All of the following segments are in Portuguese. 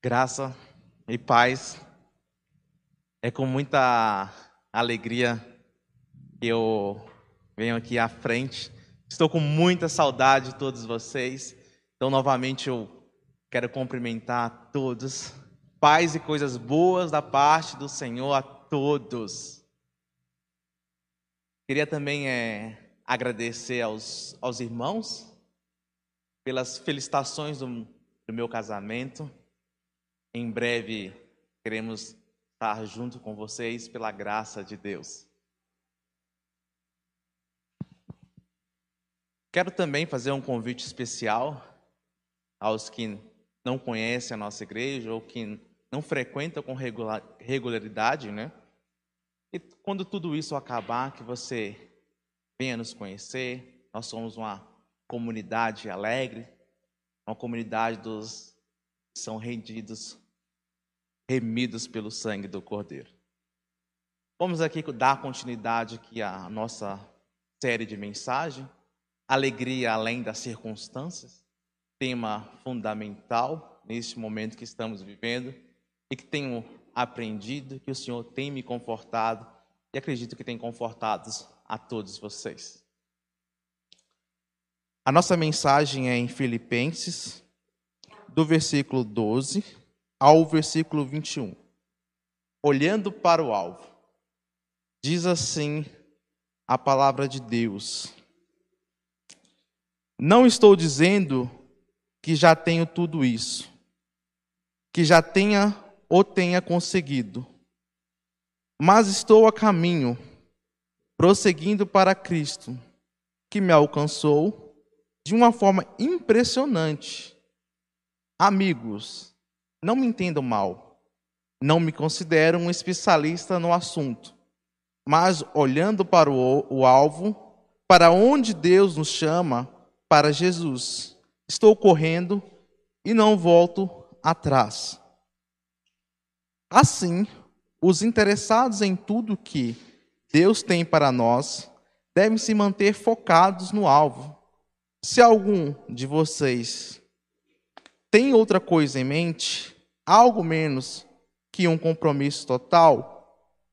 Graça e paz. É com muita alegria que eu venho aqui à frente. Estou com muita saudade de todos vocês. Então, novamente, eu quero cumprimentar todos. Paz e coisas boas da parte do Senhor a todos. Queria também é, agradecer aos, aos irmãos pelas felicitações do, do meu casamento. Em breve queremos estar junto com vocês pela graça de Deus. Quero também fazer um convite especial aos que não conhecem a nossa igreja ou que não frequentam com regularidade, né? E quando tudo isso acabar, que você venha nos conhecer. Nós somos uma comunidade alegre, uma comunidade dos são rendidos remidos pelo sangue do Cordeiro. Vamos aqui dar continuidade aqui à nossa série de mensagem, Alegria além das circunstâncias, tema fundamental neste momento que estamos vivendo e que tenho aprendido, que o Senhor tem me confortado e acredito que tem confortado a todos vocês. A nossa mensagem é em Filipenses, do versículo 12 ao versículo 21. Olhando para o alvo, diz assim a palavra de Deus: Não estou dizendo que já tenho tudo isso, que já tenha ou tenha conseguido, mas estou a caminho, prosseguindo para Cristo, que me alcançou de uma forma impressionante. Amigos, não me entendam mal. Não me considero um especialista no assunto. Mas olhando para o, o alvo, para onde Deus nos chama, para Jesus, estou correndo e não volto atrás. Assim, os interessados em tudo que Deus tem para nós devem se manter focados no alvo. Se algum de vocês tem outra coisa em mente, algo menos que um compromisso total,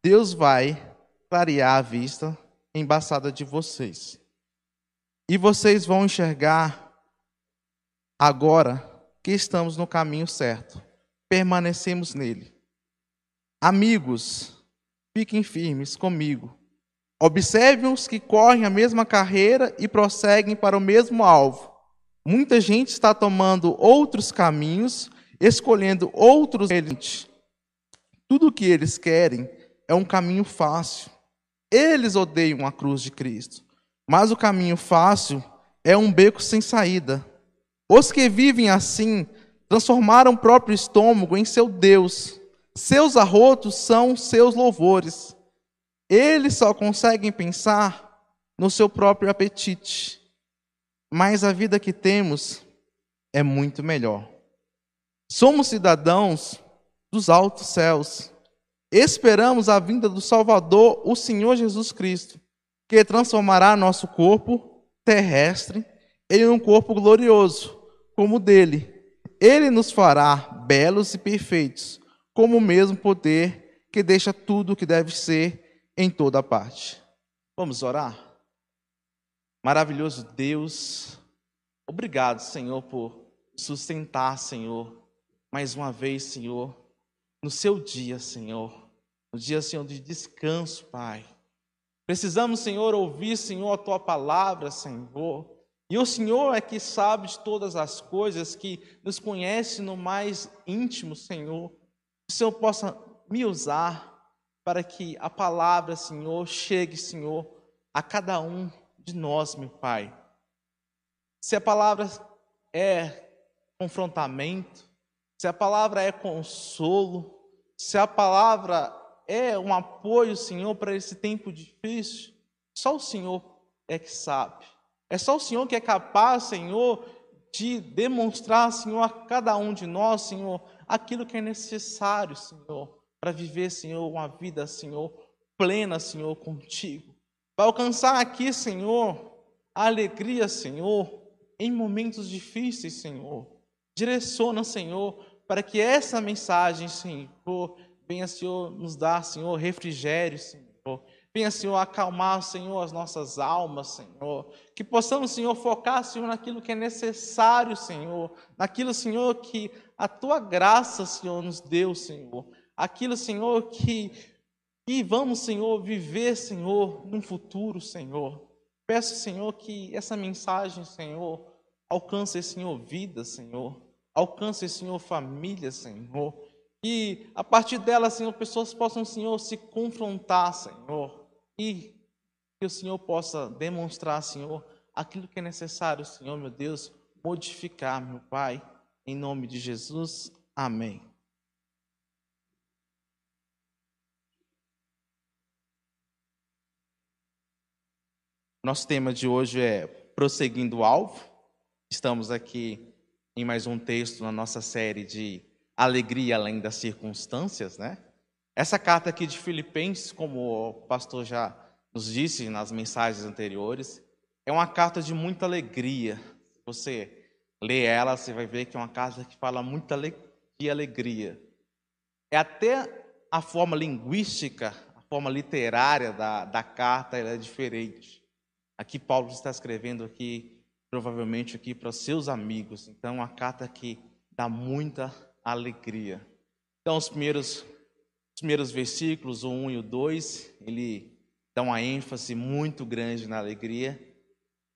Deus vai clarear a vista embaçada de vocês. E vocês vão enxergar agora que estamos no caminho certo. Permanecemos nele. Amigos, fiquem firmes comigo. Observem os que correm a mesma carreira e prosseguem para o mesmo alvo. Muita gente está tomando outros caminhos escolhendo outros. Tudo o que eles querem é um caminho fácil. Eles odeiam a cruz de Cristo. Mas o caminho fácil é um beco sem saída. Os que vivem assim transformaram o próprio estômago em seu Deus. Seus arrotos são seus louvores. Eles só conseguem pensar no seu próprio apetite. Mas a vida que temos é muito melhor. Somos cidadãos dos altos céus. Esperamos a vinda do Salvador, o Senhor Jesus Cristo, que transformará nosso corpo terrestre em um corpo glorioso, como o dele. Ele nos fará belos e perfeitos, como o mesmo poder que deixa tudo o que deve ser em toda parte. Vamos orar? Maravilhoso Deus, obrigado, Senhor, por sustentar, Senhor, mais uma vez, Senhor, no seu dia, Senhor, no dia, Senhor, de descanso, Pai. Precisamos, Senhor, ouvir, Senhor, a tua palavra, Senhor. E o Senhor é que sabe de todas as coisas, que nos conhece no mais íntimo, Senhor. Que o Senhor possa me usar para que a palavra, Senhor, chegue, Senhor, a cada um de nós, meu Pai. Se a palavra é confrontamento, se a palavra é consolo, se a palavra é um apoio, Senhor, para esse tempo difícil, só o Senhor é que sabe. É só o Senhor que é capaz, Senhor, de demonstrar, Senhor, a cada um de nós, Senhor, aquilo que é necessário, Senhor, para viver, Senhor, uma vida, Senhor, plena, Senhor, contigo. Para alcançar aqui, Senhor, a alegria, Senhor, em momentos difíceis, Senhor. Direciona, Senhor, para que essa mensagem, Senhor, venha, Senhor, nos dar, Senhor, refrigério, Senhor. Venha, Senhor, acalmar, Senhor, as nossas almas, Senhor. Que possamos, Senhor, focar, Senhor, naquilo que é necessário, Senhor. Naquilo, Senhor, que a tua graça, Senhor, nos deu, Senhor. Aquilo, Senhor, que, que vamos, Senhor, viver, Senhor, num futuro, Senhor. Peço, Senhor, que essa mensagem, Senhor, alcance, Senhor, vida, Senhor. Alcance, Senhor, família, Senhor. E a partir dela, Senhor, pessoas possam, Senhor, se confrontar, Senhor. E que o Senhor possa demonstrar, Senhor, aquilo que é necessário, Senhor, meu Deus, modificar, meu Pai. Em nome de Jesus. Amém. Nosso tema de hoje é prosseguindo o alvo. Estamos aqui em mais um texto na nossa série de alegria além das circunstâncias, né? Essa carta aqui de Filipenses, como o pastor já nos disse nas mensagens anteriores, é uma carta de muita alegria. Você lê ela, você vai ver que é uma carta que fala muito de alegria. É até a forma linguística, a forma literária da, da carta é diferente. Aqui Paulo está escrevendo aqui provavelmente aqui para os seus amigos. Então, uma carta que dá muita alegria. Então, os primeiros, os primeiros versículos, o 1 e o 2, ele dá uma ênfase muito grande na alegria.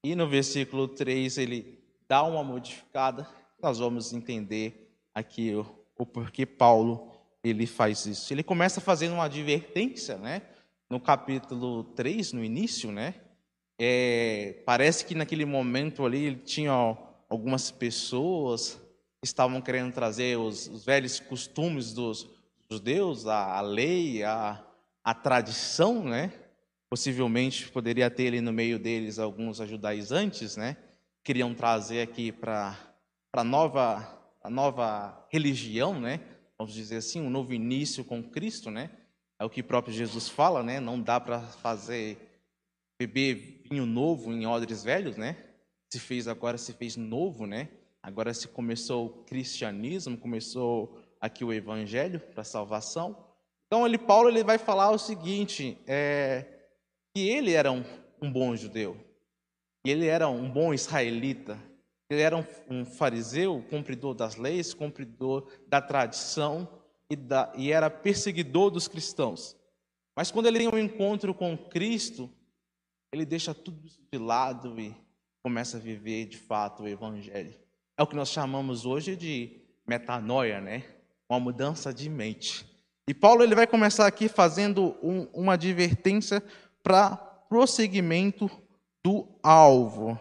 E no versículo 3, ele dá uma modificada. Nós vamos entender aqui o, o porquê Paulo ele faz isso. Ele começa fazendo uma advertência, né? No capítulo 3, no início, né? É, parece que naquele momento ali ele tinha algumas pessoas que estavam querendo trazer os, os velhos costumes dos judeus, a, a lei, a, a tradição, né? Possivelmente poderia ter ali no meio deles alguns judaizantes, né? Queriam trazer aqui para a nova a nova religião, né? Vamos dizer assim, um novo início com Cristo, né? É o que próprio Jesus fala, né? Não dá para fazer beber vinho novo em odres velhos, né? Se fez agora, se fez novo, né? Agora se começou o cristianismo, começou aqui o evangelho para salvação. Então ele Paulo ele vai falar o seguinte, é, que ele era um, um bom judeu, ele era um bom israelita, ele era um, um fariseu, cumpridor das leis, cumpridor da tradição e, da, e era perseguidor dos cristãos. Mas quando ele tem um encontro com Cristo, ele deixa tudo isso de lado e começa a viver de fato o evangelho. É o que nós chamamos hoje de metanoia, né? Uma mudança de mente. E Paulo ele vai começar aqui fazendo um, uma advertência para prosseguimento do alvo.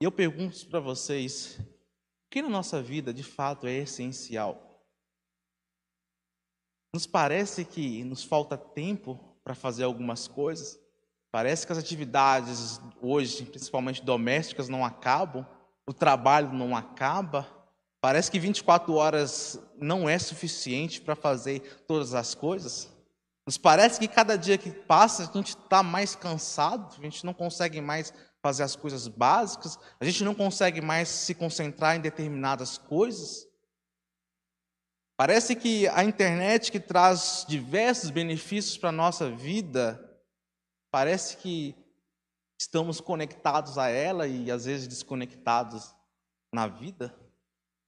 E eu pergunto para vocês, o que na nossa vida de fato é essencial? Nos parece que nos falta tempo para fazer algumas coisas? Parece que as atividades hoje, principalmente domésticas, não acabam, o trabalho não acaba. Parece que 24 horas não é suficiente para fazer todas as coisas. Nos parece que cada dia que passa a gente está mais cansado, a gente não consegue mais fazer as coisas básicas, a gente não consegue mais se concentrar em determinadas coisas. Parece que a internet que traz diversos benefícios para a nossa vida, Parece que estamos conectados a ela e às vezes desconectados na vida.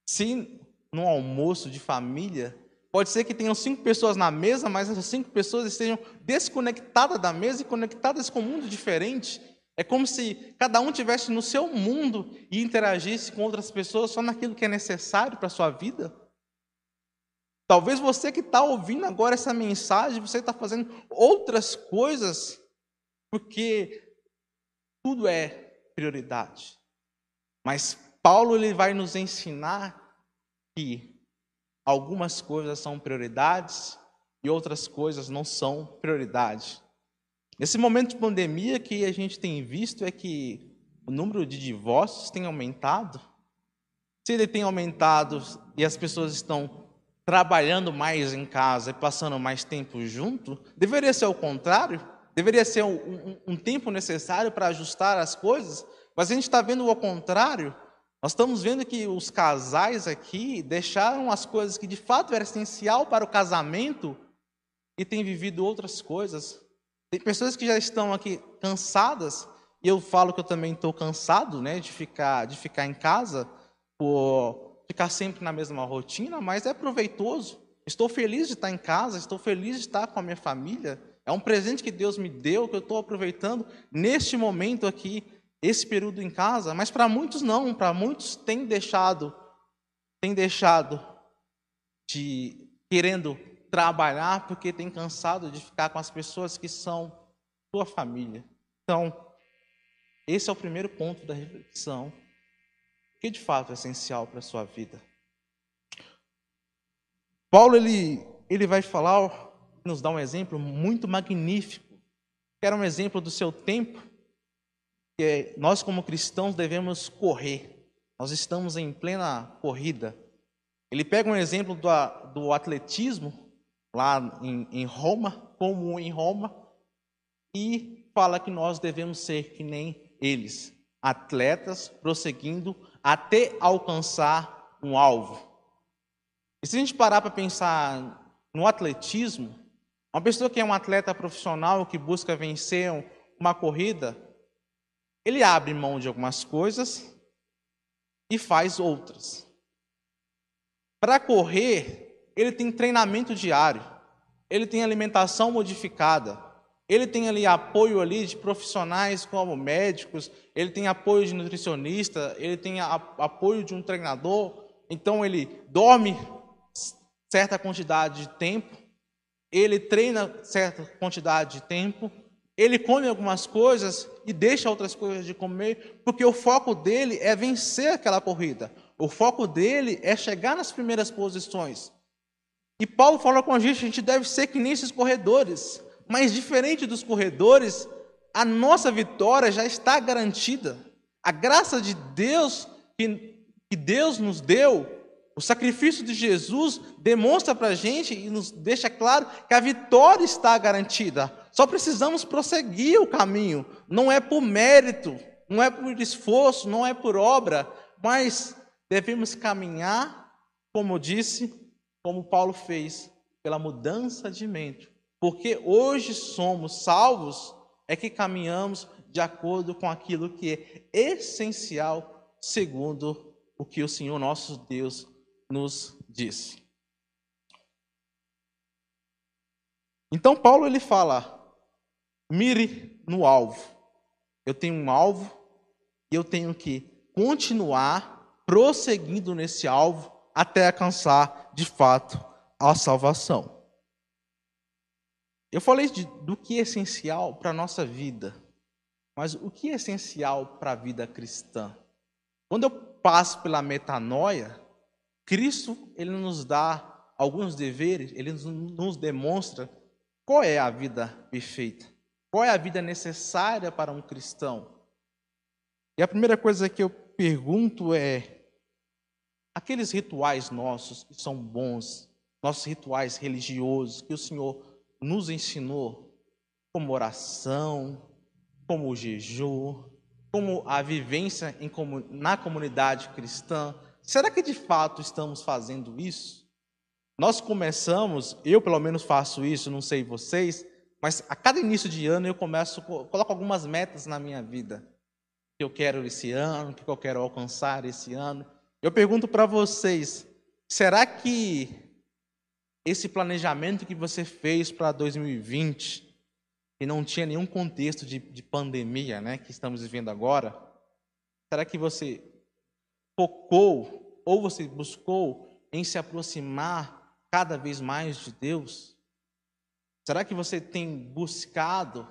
Se no almoço de família, pode ser que tenham cinco pessoas na mesa, mas essas cinco pessoas estejam desconectadas da mesa e conectadas com um mundo diferente. É como se cada um tivesse no seu mundo e interagisse com outras pessoas só naquilo que é necessário para a sua vida. Talvez você que está ouvindo agora essa mensagem, você está fazendo outras coisas porque tudo é prioridade. Mas Paulo ele vai nos ensinar que algumas coisas são prioridades e outras coisas não são prioridade. Nesse momento de pandemia que a gente tem visto é que o número de divórcios tem aumentado. Se ele tem aumentado e as pessoas estão trabalhando mais em casa e passando mais tempo junto, deveria ser o contrário. Deveria ser um, um, um tempo necessário para ajustar as coisas, mas a gente está vendo o contrário. Nós estamos vendo que os casais aqui deixaram as coisas que de fato eram essencial para o casamento e têm vivido outras coisas. Tem pessoas que já estão aqui cansadas, e eu falo que eu também estou cansado né, de, ficar, de ficar em casa, por ficar sempre na mesma rotina, mas é proveitoso. Estou feliz de estar em casa, estou feliz de estar com a minha família. É um presente que Deus me deu, que eu estou aproveitando neste momento aqui esse período em casa, mas para muitos não, para muitos tem deixado, tem deixado de querendo trabalhar porque tem cansado de ficar com as pessoas que são sua família. Então, esse é o primeiro ponto da reflexão, que de fato é essencial para a sua vida. Paulo ele, ele vai falar, nos dá um exemplo muito magnífico, que era um exemplo do seu tempo, que nós, como cristãos, devemos correr. Nós estamos em plena corrida. Ele pega um exemplo do, do atletismo, lá em, em Roma, como em Roma, e fala que nós devemos ser que nem eles, atletas prosseguindo até alcançar um alvo. E se a gente parar para pensar no atletismo, uma pessoa que é um atleta profissional que busca vencer uma corrida, ele abre mão de algumas coisas e faz outras. Para correr, ele tem treinamento diário, ele tem alimentação modificada, ele tem ali apoio ali de profissionais como médicos, ele tem apoio de nutricionista, ele tem a, apoio de um treinador, então ele dorme certa quantidade de tempo, ele treina certa quantidade de tempo, ele come algumas coisas e deixa outras coisas de comer, porque o foco dele é vencer aquela corrida. O foco dele é chegar nas primeiras posições. E Paulo fala com a gente, a gente deve ser que nem esses corredores. Mas diferente dos corredores, a nossa vitória já está garantida. A graça de Deus que, que Deus nos deu, o sacrifício de Jesus demonstra para a gente e nos deixa claro que a vitória está garantida. Só precisamos prosseguir o caminho. Não é por mérito, não é por esforço, não é por obra, mas devemos caminhar, como disse, como Paulo fez, pela mudança de mente. Porque hoje somos salvos, é que caminhamos de acordo com aquilo que é essencial, segundo o que o Senhor nosso Deus nos diz. Então Paulo ele fala: mire no alvo. Eu tenho um alvo e eu tenho que continuar prosseguindo nesse alvo até alcançar de fato a salvação. Eu falei de, do que é essencial para a nossa vida, mas o que é essencial para a vida cristã? Quando eu passo pela metanoia, Cristo ele nos dá alguns deveres, ele nos demonstra qual é a vida perfeita, qual é a vida necessária para um cristão. E a primeira coisa que eu pergunto é: aqueles rituais nossos que são bons, nossos rituais religiosos que o Senhor nos ensinou, como oração, como jejum, como a vivência na comunidade cristã, será que de fato estamos fazendo isso? Nós começamos, eu pelo menos faço isso, não sei vocês, mas a cada início de ano eu começo, coloco algumas metas na minha vida. Que eu quero esse ano, que eu quero alcançar esse ano. Eu pergunto para vocês, será que esse planejamento que você fez para 2020, e não tinha nenhum contexto de, de pandemia, né, que estamos vivendo agora, será que você focou ou você buscou em se aproximar cada vez mais de Deus? Será que você tem buscado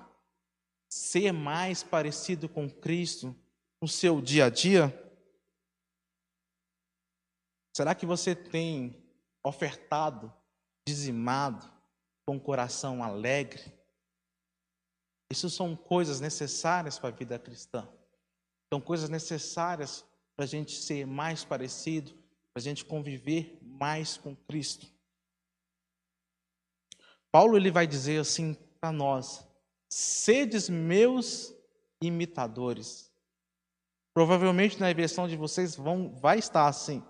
ser mais parecido com Cristo no seu dia a dia? Será que você tem ofertado, dizimado, com coração alegre? Isso são coisas necessárias para a vida cristã. São coisas necessárias para a gente ser mais parecido, para a gente conviver mais com Cristo. Paulo ele vai dizer assim para nós: sedes meus imitadores, Provavelmente na versão de vocês vão, vai estar assim: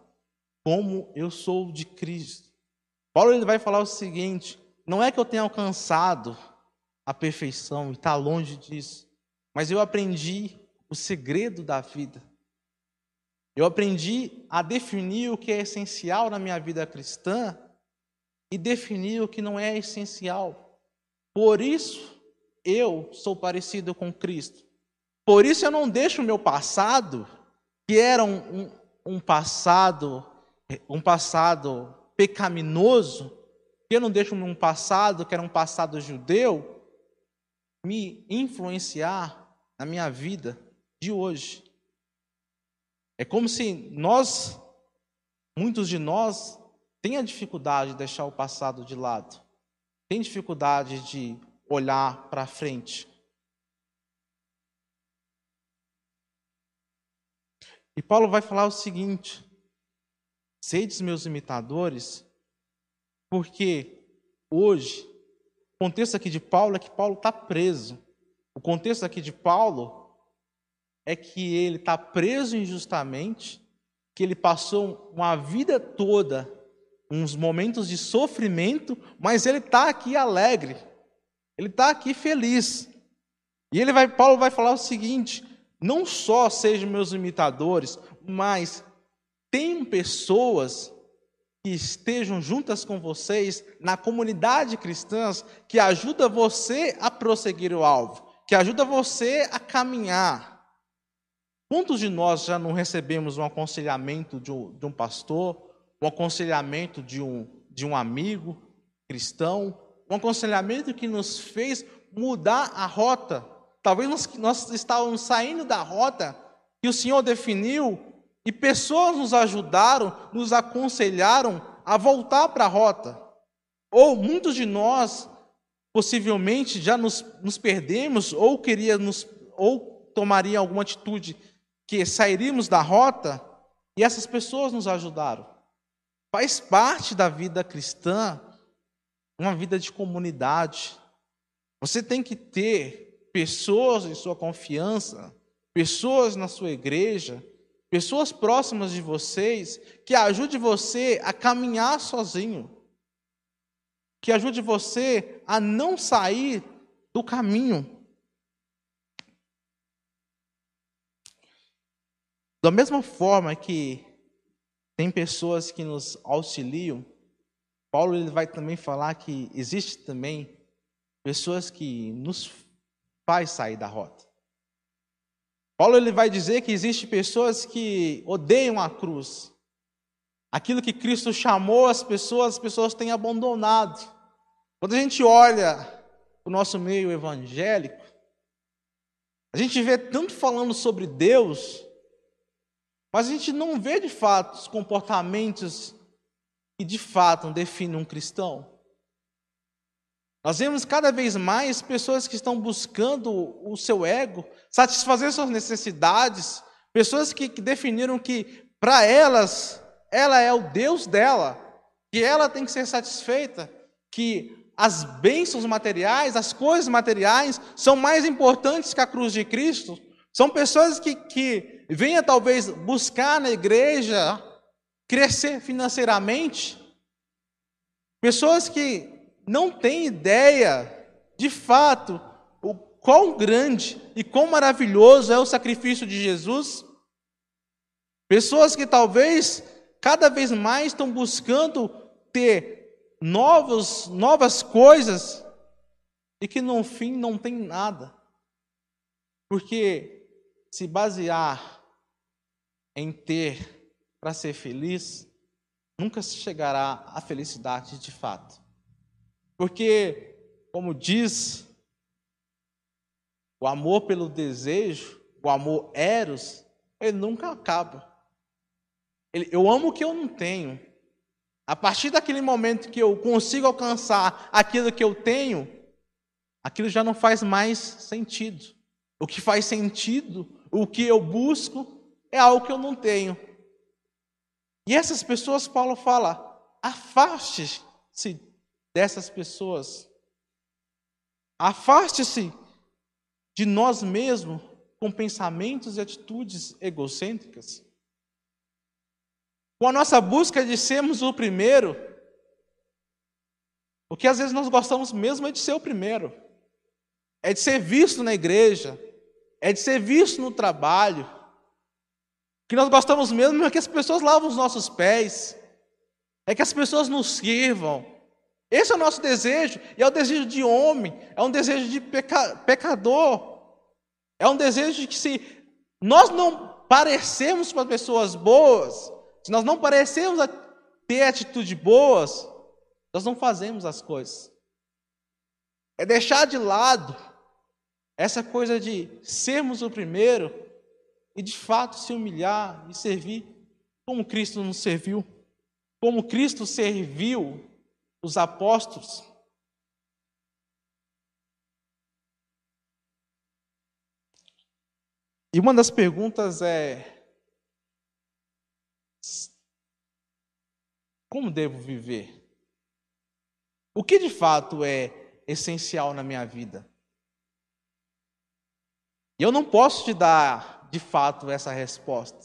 como eu sou de Cristo. Paulo ele vai falar o seguinte: não é que eu tenha alcançado a perfeição e está longe disso, mas eu aprendi o segredo da vida. Eu aprendi a definir o que é essencial na minha vida cristã e definir o que não é essencial. Por isso eu sou parecido com Cristo. Por isso eu não deixo o meu passado, que era um, um, um passado, um passado pecaminoso, que eu não deixo um passado que era um passado judeu, me influenciar na minha vida de hoje. É como se nós, muitos de nós, tenha dificuldade de deixar o passado de lado, tem dificuldade de olhar para frente. E Paulo vai falar o seguinte: sedes meus imitadores, porque hoje, o contexto aqui de Paulo é que Paulo está preso. O contexto aqui de Paulo é que ele está preso injustamente, que ele passou uma vida toda, uns momentos de sofrimento, mas ele está aqui alegre, ele está aqui feliz. E ele vai, Paulo vai falar o seguinte: não só sejam meus imitadores, mas tenham pessoas que estejam juntas com vocês na comunidade cristã, que ajuda você a prosseguir o alvo, que ajuda você a caminhar. Quantos de nós já não recebemos um aconselhamento de um, de um pastor, um aconselhamento de um, de um amigo cristão, um aconselhamento que nos fez mudar a rota Talvez nós, nós estávamos saindo da rota que o Senhor definiu e pessoas nos ajudaram, nos aconselharam a voltar para a rota. Ou muitos de nós possivelmente já nos, nos perdemos ou queríamos ou tomaria alguma atitude que sairíamos da rota e essas pessoas nos ajudaram. Faz parte da vida cristã uma vida de comunidade. Você tem que ter pessoas em sua confiança, pessoas na sua igreja, pessoas próximas de vocês, que ajude você a caminhar sozinho, que ajude você a não sair do caminho. Da mesma forma que tem pessoas que nos auxiliam, Paulo ele vai também falar que existe também pessoas que nos faz sair da rota. Paulo ele vai dizer que existe pessoas que odeiam a cruz. Aquilo que Cristo chamou as pessoas, as pessoas têm abandonado. Quando a gente olha o nosso meio evangélico, a gente vê tanto falando sobre Deus, mas a gente não vê de fato os comportamentos que de fato definem um cristão. Nós vemos cada vez mais pessoas que estão buscando o seu ego, satisfazer suas necessidades, pessoas que, definiram que para elas, ela é o Deus dela, que ela tem que ser satisfeita, que as bênçãos materiais, as coisas materiais, são mais importantes que a cruz de Cristo. São pessoas que, que venham talvez buscar na igreja crescer financeiramente, pessoas que não tem ideia, de fato, o quão grande e quão maravilhoso é o sacrifício de Jesus. Pessoas que talvez cada vez mais estão buscando ter novos, novas coisas e que no fim não tem nada. Porque se basear em ter para ser feliz, nunca se chegará à felicidade de fato. Porque, como diz, o amor pelo desejo, o amor eros, ele nunca acaba. Ele, eu amo o que eu não tenho. A partir daquele momento que eu consigo alcançar aquilo que eu tenho, aquilo já não faz mais sentido. O que faz sentido, o que eu busco, é algo que eu não tenho. E essas pessoas, Paulo fala, afaste-se dessas pessoas. Afaste-se de nós mesmos com pensamentos e atitudes egocêntricas? Com a nossa busca de sermos o primeiro, porque às vezes nós gostamos mesmo é de ser o primeiro, é de ser visto na igreja, é de ser visto no trabalho, que nós gostamos mesmo é que as pessoas lavam os nossos pés, é que as pessoas nos sirvam. Esse é o nosso desejo, e é o desejo de homem, é um desejo de peca, pecador, é um desejo de que se nós não parecemos com as pessoas boas, se nós não parecemos ter atitude boas, nós não fazemos as coisas. É deixar de lado essa coisa de sermos o primeiro e de fato se humilhar e servir como Cristo nos serviu como Cristo serviu os apóstolos. E uma das perguntas é: como devo viver? O que de fato é essencial na minha vida? E eu não posso te dar de fato essa resposta.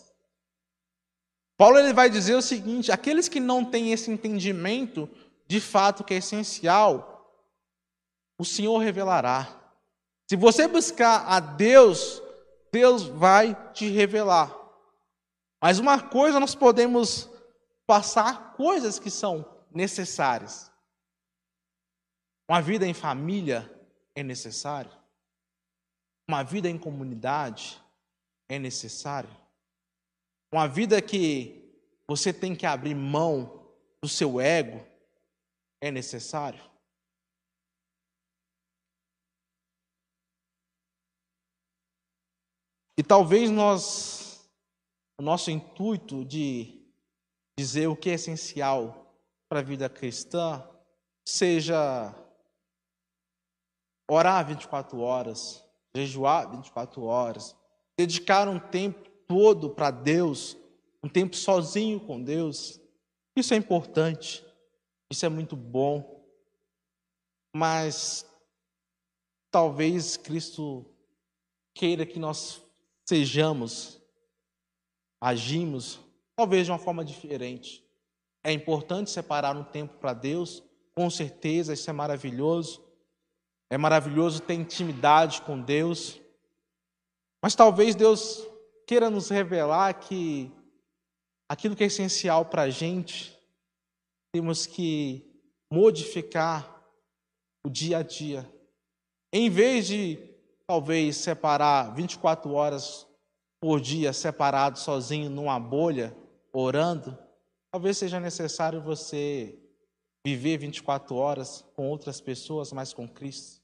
Paulo ele vai dizer o seguinte: aqueles que não têm esse entendimento de fato que é essencial, o Senhor revelará. Se você buscar a Deus, Deus vai te revelar. Mas uma coisa nós podemos passar coisas que são necessárias. Uma vida em família é necessário. Uma vida em comunidade é necessário. Uma vida que você tem que abrir mão do seu ego é necessário. E talvez nós, o nosso intuito de dizer o que é essencial para a vida cristã seja orar 24 horas, jejuar 24 horas, dedicar um tempo todo para Deus, um tempo sozinho com Deus. Isso é importante, isso é muito bom, mas talvez Cristo queira que nós sejamos, agimos, talvez de uma forma diferente. É importante separar um tempo para Deus, com certeza, isso é maravilhoso. É maravilhoso ter intimidade com Deus. Mas talvez Deus queira nos revelar que aquilo que é essencial para a gente, temos que modificar o dia a dia. Em vez de, talvez, separar 24 horas por dia separado sozinho numa bolha, orando, talvez seja necessário você viver 24 horas com outras pessoas, mas com Cristo.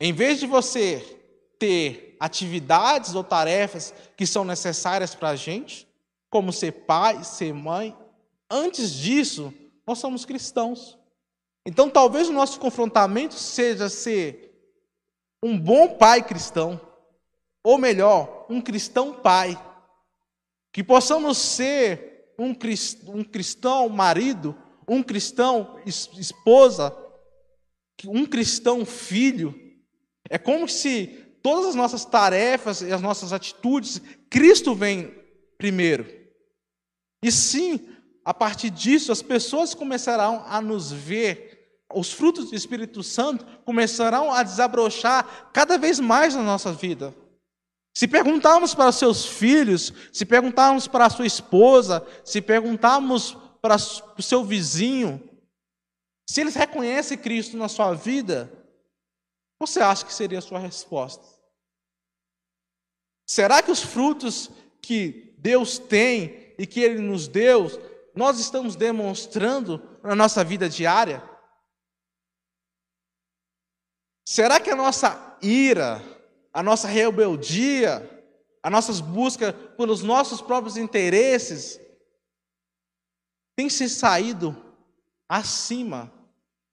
Em vez de você ter atividades ou tarefas que são necessárias para a gente, como ser pai, ser mãe. Antes disso, nós somos cristãos. Então, talvez o nosso confrontamento seja ser um bom pai cristão, ou melhor, um cristão pai. Que possamos ser um cristão marido, um cristão esposa, um cristão filho. É como se todas as nossas tarefas e as nossas atitudes, Cristo vem primeiro. E sim, a partir disso, as pessoas começarão a nos ver, os frutos do Espírito Santo começarão a desabrochar cada vez mais na nossa vida. Se perguntarmos para os seus filhos, se perguntarmos para a sua esposa, se perguntarmos para o seu vizinho, se eles reconhecem Cristo na sua vida, você acha que seria a sua resposta? Será que os frutos que Deus tem e que Ele nos deu, nós estamos demonstrando na nossa vida diária? Será que a nossa ira, a nossa rebeldia, as nossas buscas pelos nossos próprios interesses tem se saído acima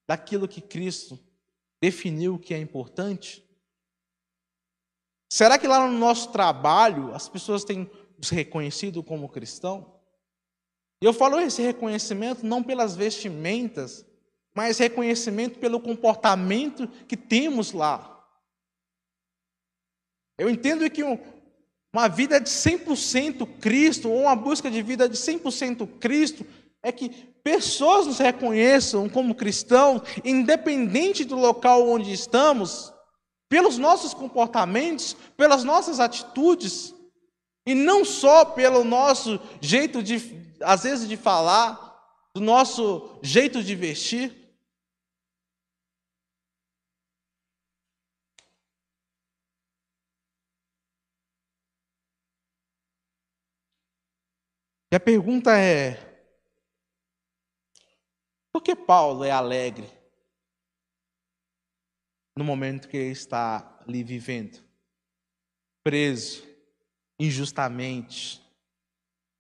daquilo que Cristo definiu que é importante? Será que lá no nosso trabalho as pessoas têm nos reconhecido como cristão? Eu falo esse reconhecimento não pelas vestimentas, mas reconhecimento pelo comportamento que temos lá. Eu entendo que uma vida de 100% Cristo, ou uma busca de vida de 100% Cristo, é que pessoas nos reconheçam como cristãos, independente do local onde estamos, pelos nossos comportamentos, pelas nossas atitudes, e não só pelo nosso jeito de, às vezes, de falar, do nosso jeito de vestir. E a pergunta é: por que Paulo é alegre no momento que ele está ali vivendo, preso injustamente?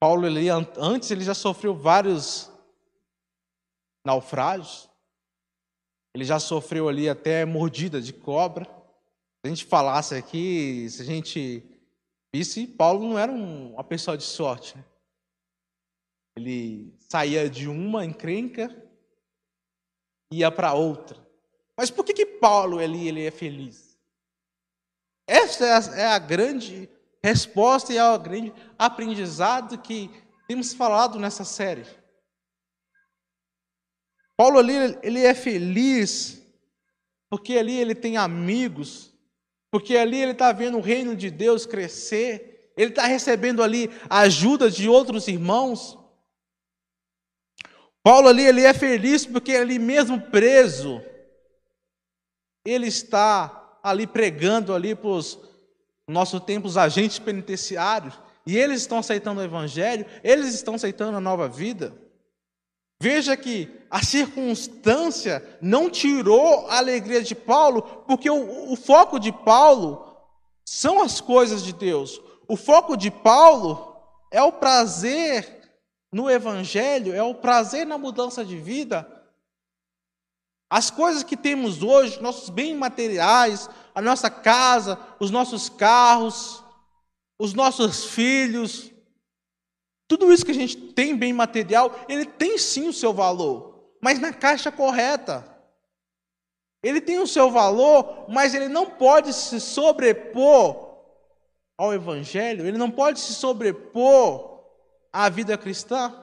Paulo, ele, antes, ele já sofreu vários naufrágios, ele já sofreu ali até mordida de cobra. Se a gente falasse aqui, se a gente visse, Paulo não era um, uma pessoa de sorte. Né? Ele saía de uma encrenca, ia para outra. Mas por que, que Paulo ele, ele é feliz? Essa é a, é a grande resposta e é o grande aprendizado que temos falado nessa série. Paulo ali, ele é feliz porque ali ele tem amigos, porque ali ele está vendo o reino de Deus crescer, ele está recebendo ali ajuda de outros irmãos. Paulo ali, ele é feliz porque ali mesmo preso, ele está ali pregando ali para os nosso tempo os agentes penitenciários, e eles estão aceitando o evangelho, eles estão aceitando a nova vida. Veja que a circunstância não tirou a alegria de Paulo, porque o, o foco de Paulo são as coisas de Deus. O foco de Paulo é o prazer no Evangelho, é o prazer na mudança de vida. As coisas que temos hoje, nossos bens materiais, a nossa casa, os nossos carros, os nossos filhos, tudo isso que a gente tem bem material, ele tem sim o seu valor, mas na caixa correta. Ele tem o seu valor, mas ele não pode se sobrepor ao Evangelho, ele não pode se sobrepor à vida cristã.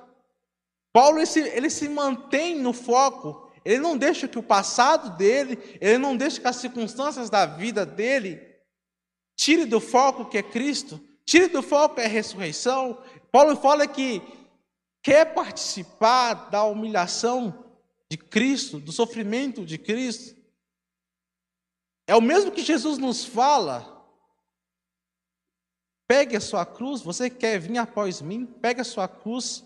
Paulo ele se, ele se mantém no foco, ele não deixa que o passado dele, ele não deixa que as circunstâncias da vida dele tire do foco que é Cristo, tire do foco que é a ressurreição, Paulo fala que quer participar da humilhação de Cristo, do sofrimento de Cristo. É o mesmo que Jesus nos fala. Pegue a sua cruz, você quer vir após mim, pegue a sua cruz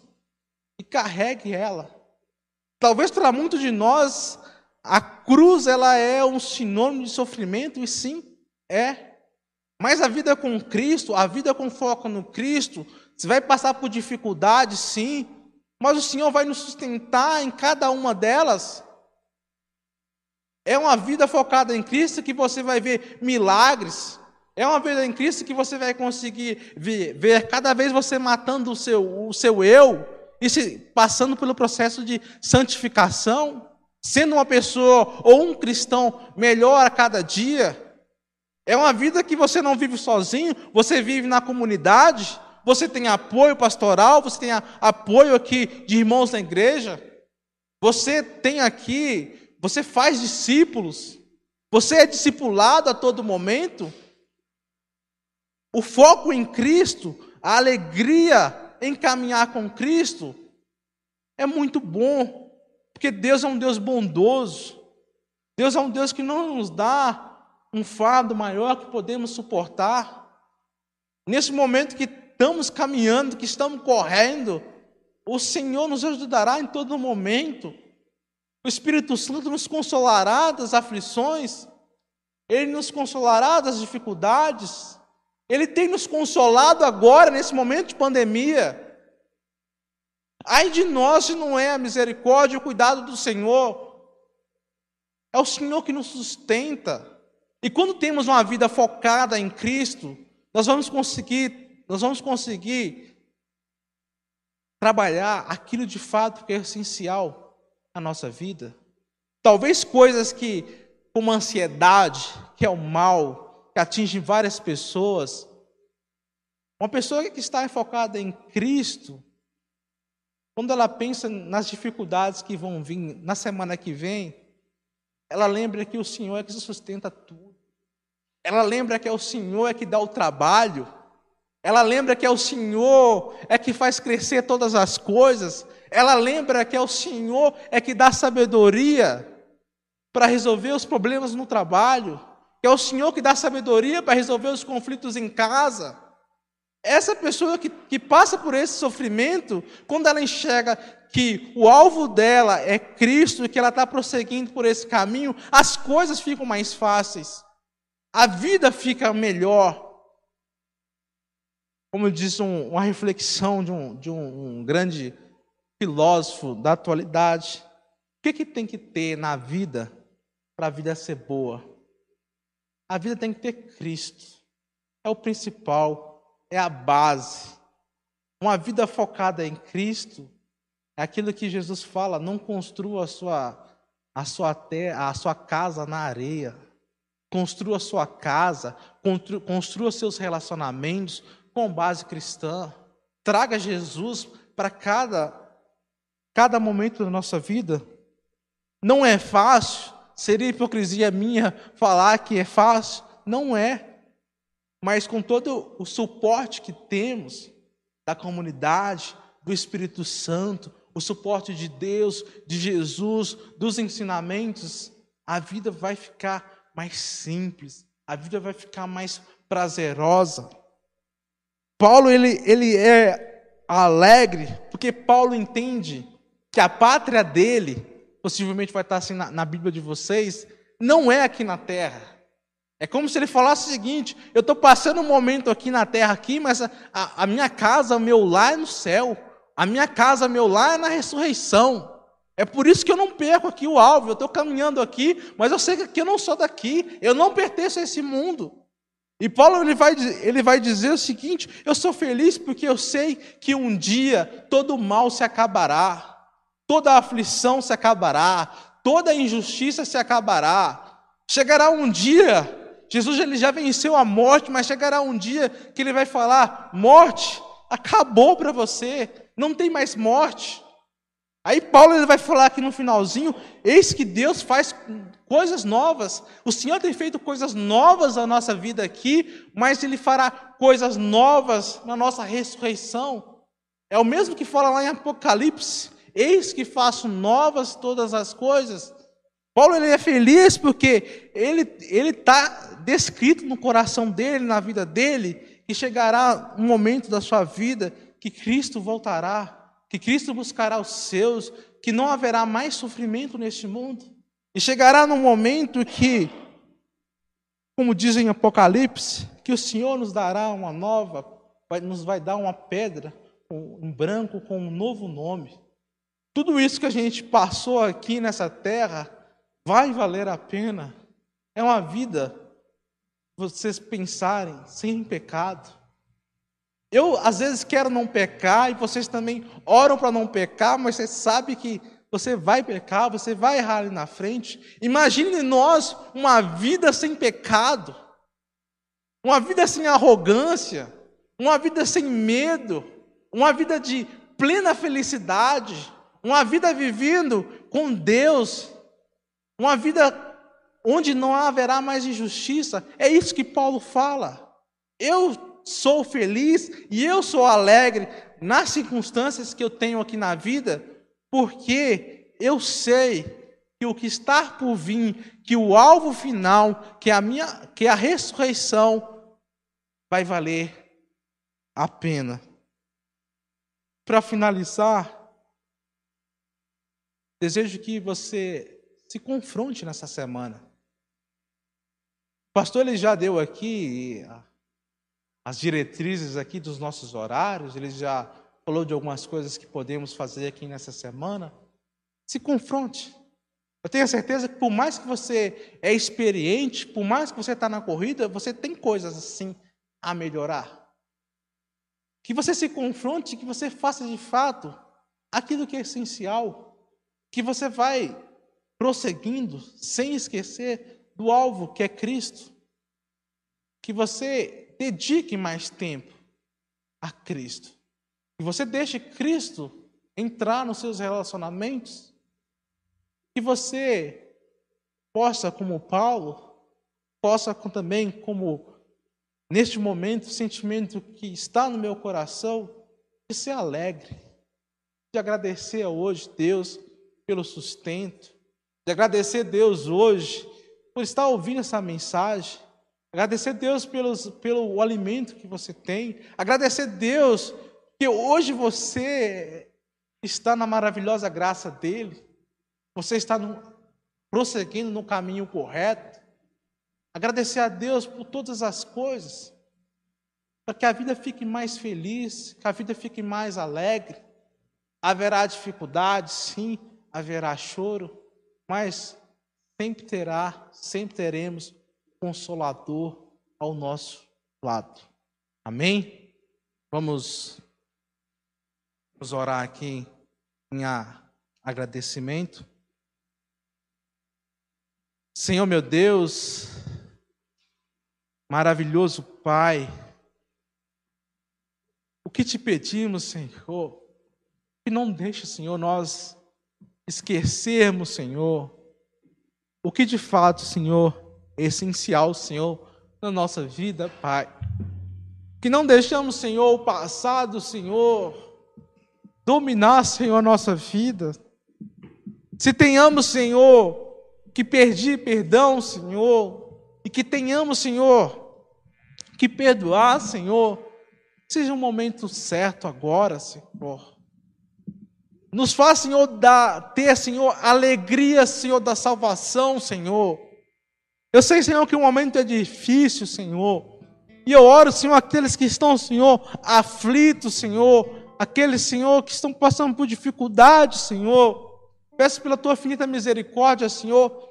e carregue ela. Talvez para muitos de nós a cruz ela é um sinônimo de sofrimento e sim é. Mas a vida com Cristo, a vida com foco no Cristo, você vai passar por dificuldades, sim, mas o Senhor vai nos sustentar em cada uma delas. É uma vida focada em Cristo que você vai ver milagres. É uma vida em Cristo que você vai conseguir ver, cada vez você matando o seu, o seu eu e se, passando pelo processo de santificação, sendo uma pessoa ou um cristão melhor a cada dia. É uma vida que você não vive sozinho, você vive na comunidade você tem apoio pastoral, você tem apoio aqui de irmãos na igreja, você tem aqui, você faz discípulos, você é discipulado a todo momento. O foco em Cristo, a alegria em caminhar com Cristo, é muito bom, porque Deus é um Deus bondoso, Deus é um Deus que não nos dá um fardo maior que podemos suportar. Nesse momento que estamos caminhando, que estamos correndo, o Senhor nos ajudará em todo momento. O Espírito Santo nos consolará das aflições, Ele nos consolará das dificuldades, Ele tem nos consolado agora, nesse momento de pandemia. Ai de nós se não é a misericórdia e o cuidado do Senhor. É o Senhor que nos sustenta. E quando temos uma vida focada em Cristo, nós vamos conseguir nós vamos conseguir trabalhar aquilo de fato que é essencial na nossa vida. Talvez coisas que, como ansiedade, que é o mal, que atinge várias pessoas. Uma pessoa que está focada em Cristo, quando ela pensa nas dificuldades que vão vir na semana que vem, ela lembra que o Senhor é que sustenta tudo. Ela lembra que é o Senhor é que dá o trabalho. Ela lembra que é o Senhor é que faz crescer todas as coisas. Ela lembra que é o Senhor é que dá sabedoria para resolver os problemas no trabalho. Que é o Senhor que dá sabedoria para resolver os conflitos em casa. Essa pessoa que, que passa por esse sofrimento, quando ela enxerga que o alvo dela é Cristo e que ela está prosseguindo por esse caminho, as coisas ficam mais fáceis, a vida fica melhor. Como diz um, uma reflexão de, um, de um, um grande filósofo da atualidade, o que, que tem que ter na vida para a vida ser boa? A vida tem que ter Cristo, é o principal é a base. Uma vida focada em Cristo é aquilo que Jesus fala: não construa a sua, a sua, terra, a sua casa na areia. Construa a sua casa, construa seus relacionamentos com base cristã. Traga Jesus para cada, cada momento da nossa vida. Não é fácil, seria hipocrisia minha falar que é fácil. Não é mas com todo o suporte que temos da comunidade, do Espírito Santo, o suporte de Deus, de Jesus, dos ensinamentos, a vida vai ficar mais simples, a vida vai ficar mais prazerosa. Paulo ele, ele é alegre porque Paulo entende que a pátria dele, possivelmente vai estar assim na, na Bíblia de vocês, não é aqui na terra. É como se ele falasse o seguinte: eu estou passando um momento aqui na terra, aqui, mas a, a, minha casa, meu lar é no céu. A minha casa, meu lar é na ressurreição. É por isso que eu não perco aqui o alvo. Eu estou caminhando aqui, mas eu sei que eu não sou daqui. Eu não pertenço a esse mundo. E Paulo ele vai, ele vai dizer o seguinte: eu sou feliz porque eu sei que um dia todo o mal se acabará, toda a aflição se acabará, toda a injustiça se acabará. Chegará um dia Jesus ele já venceu a morte, mas chegará um dia que ele vai falar: morte, acabou para você, não tem mais morte. Aí Paulo ele vai falar aqui no finalzinho: eis que Deus faz coisas novas. O Senhor tem feito coisas novas na nossa vida aqui, mas Ele fará coisas novas na nossa ressurreição. É o mesmo que fala lá em Apocalipse: eis que faço novas todas as coisas. Paulo ele é feliz porque ele ele está descrito no coração dele, na vida dele, que chegará um momento da sua vida que Cristo voltará, que Cristo buscará os seus, que não haverá mais sofrimento neste mundo. E chegará num momento que, como diz em Apocalipse, que o Senhor nos dará uma nova, nos vai dar uma pedra, um branco com um novo nome. Tudo isso que a gente passou aqui nessa terra vai valer a pena. É uma vida, vocês pensarem, sem pecado. Eu, às vezes, quero não pecar, e vocês também oram para não pecar, mas você sabe que você vai pecar, você vai errar ali na frente. Imagine nós uma vida sem pecado, uma vida sem arrogância, uma vida sem medo, uma vida de plena felicidade, uma vida vivendo com Deus, uma vida onde não haverá mais injustiça. É isso que Paulo fala. Eu sou feliz e eu sou alegre nas circunstâncias que eu tenho aqui na vida, porque eu sei que o que está por vir, que o alvo final, que a minha, que a ressurreição vai valer a pena. Para finalizar, desejo que você se confronte nessa semana. O pastor ele já deu aqui as diretrizes aqui dos nossos horários, ele já falou de algumas coisas que podemos fazer aqui nessa semana. Se confronte. Eu tenho certeza que por mais que você é experiente, por mais que você está na corrida, você tem coisas assim a melhorar. Que você se confronte, que você faça de fato aquilo que é essencial, que você vai prosseguindo sem esquecer do alvo que é Cristo. que você dedique mais tempo a Cristo. Que você deixe Cristo entrar nos seus relacionamentos. Que você possa, como Paulo, possa também, como neste momento, o sentimento que está no meu coração, de ser alegre, de agradecer hoje Deus pelo sustento, de agradecer Deus hoje por estar ouvindo essa mensagem, agradecer Deus pelos, pelo alimento que você tem, agradecer Deus que hoje você está na maravilhosa graça dele, você está no, prosseguindo no caminho correto, agradecer a Deus por todas as coisas, para que a vida fique mais feliz, que a vida fique mais alegre. Haverá dificuldades, sim, haverá choro, mas sempre terá, sempre teremos consolador ao nosso lado. Amém? Vamos, vamos orar aqui em agradecimento. Senhor meu Deus, maravilhoso Pai, o que te pedimos, Senhor, que não deixe, Senhor, nós esquecermos, Senhor, o que de fato, Senhor, é essencial, Senhor, na nossa vida, Pai. Que não deixamos, Senhor, o passado, Senhor, dominar, Senhor, a nossa vida. Se tenhamos, Senhor, que pedir perdão, Senhor, e que tenhamos, Senhor, que perdoar, Senhor, Seja um momento certo agora, Senhor. Nos faz, Senhor, dar, ter, Senhor, alegria, Senhor, da salvação, Senhor. Eu sei, Senhor, que o momento é difícil, Senhor. E eu oro, Senhor, aqueles que estão, Senhor, aflitos, Senhor. Aqueles, Senhor, que estão passando por dificuldades, Senhor. Peço pela tua infinita misericórdia, Senhor,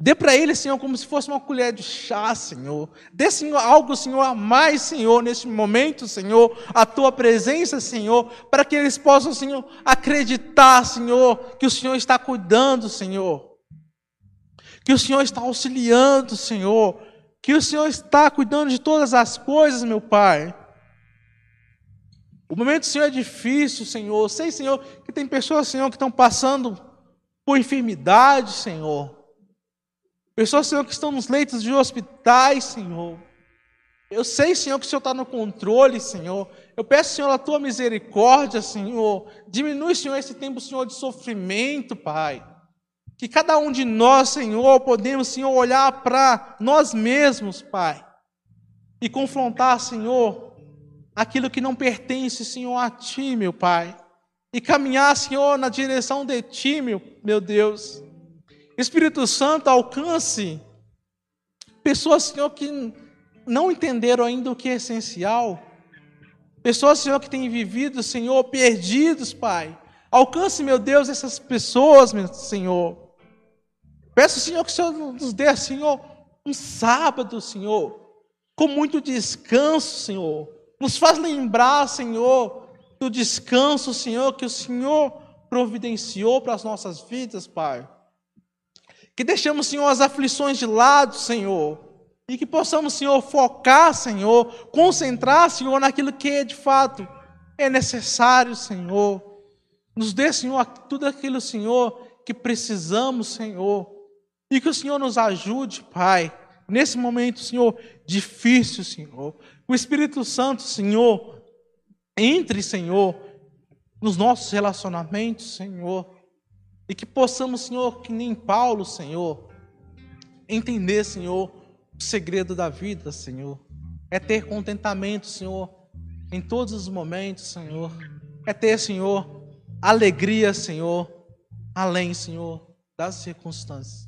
Dê para ele, Senhor, como se fosse uma colher de chá, Senhor. Dê, Senhor, algo, Senhor, a mais, Senhor, neste momento, Senhor, a tua presença, Senhor, para que eles possam, Senhor, acreditar, Senhor, que o Senhor está cuidando, Senhor. Que o Senhor está auxiliando, Senhor. Que o Senhor está cuidando de todas as coisas, meu Pai. O momento, Senhor, é difícil, Senhor. Sei, Senhor, que tem pessoas, Senhor, que estão passando por enfermidade, Senhor. Pessoas, Senhor, que estão nos leitos de hospitais, Senhor. Eu sei, Senhor, que o Senhor está no controle, Senhor. Eu peço, Senhor, a tua misericórdia, Senhor. Diminui, Senhor, esse tempo, Senhor, de sofrimento, Pai. Que cada um de nós, Senhor, podemos, Senhor, olhar para nós mesmos, Pai. E confrontar, Senhor, aquilo que não pertence, Senhor, a Ti, meu Pai. E caminhar, Senhor, na direção de Ti, meu, meu Deus. Espírito Santo alcance pessoas, Senhor, que não entenderam ainda o que é essencial. Pessoas, Senhor, que têm vivido, Senhor, perdidos, Pai. Alcance, meu Deus, essas pessoas, meu Senhor. Peço, Senhor, que o Senhor nos dê, Senhor, um sábado, Senhor, com muito descanso, Senhor. Nos faz lembrar, Senhor, do descanso, Senhor, que o Senhor providenciou para as nossas vidas, Pai. Que deixemos, Senhor, as aflições de lado, Senhor. E que possamos, Senhor, focar, Senhor, concentrar, Senhor, naquilo que de fato é necessário, Senhor. Nos dê, Senhor, tudo aquilo, Senhor, que precisamos, Senhor. E que o Senhor nos ajude, Pai, nesse momento, Senhor, difícil, Senhor. O Espírito Santo, Senhor, entre, Senhor, nos nossos relacionamentos, Senhor. E que possamos, Senhor, que nem Paulo, Senhor, entender, Senhor, o segredo da vida, Senhor. É ter contentamento, Senhor, em todos os momentos, Senhor. É ter, Senhor, alegria, Senhor, além, Senhor, das circunstâncias.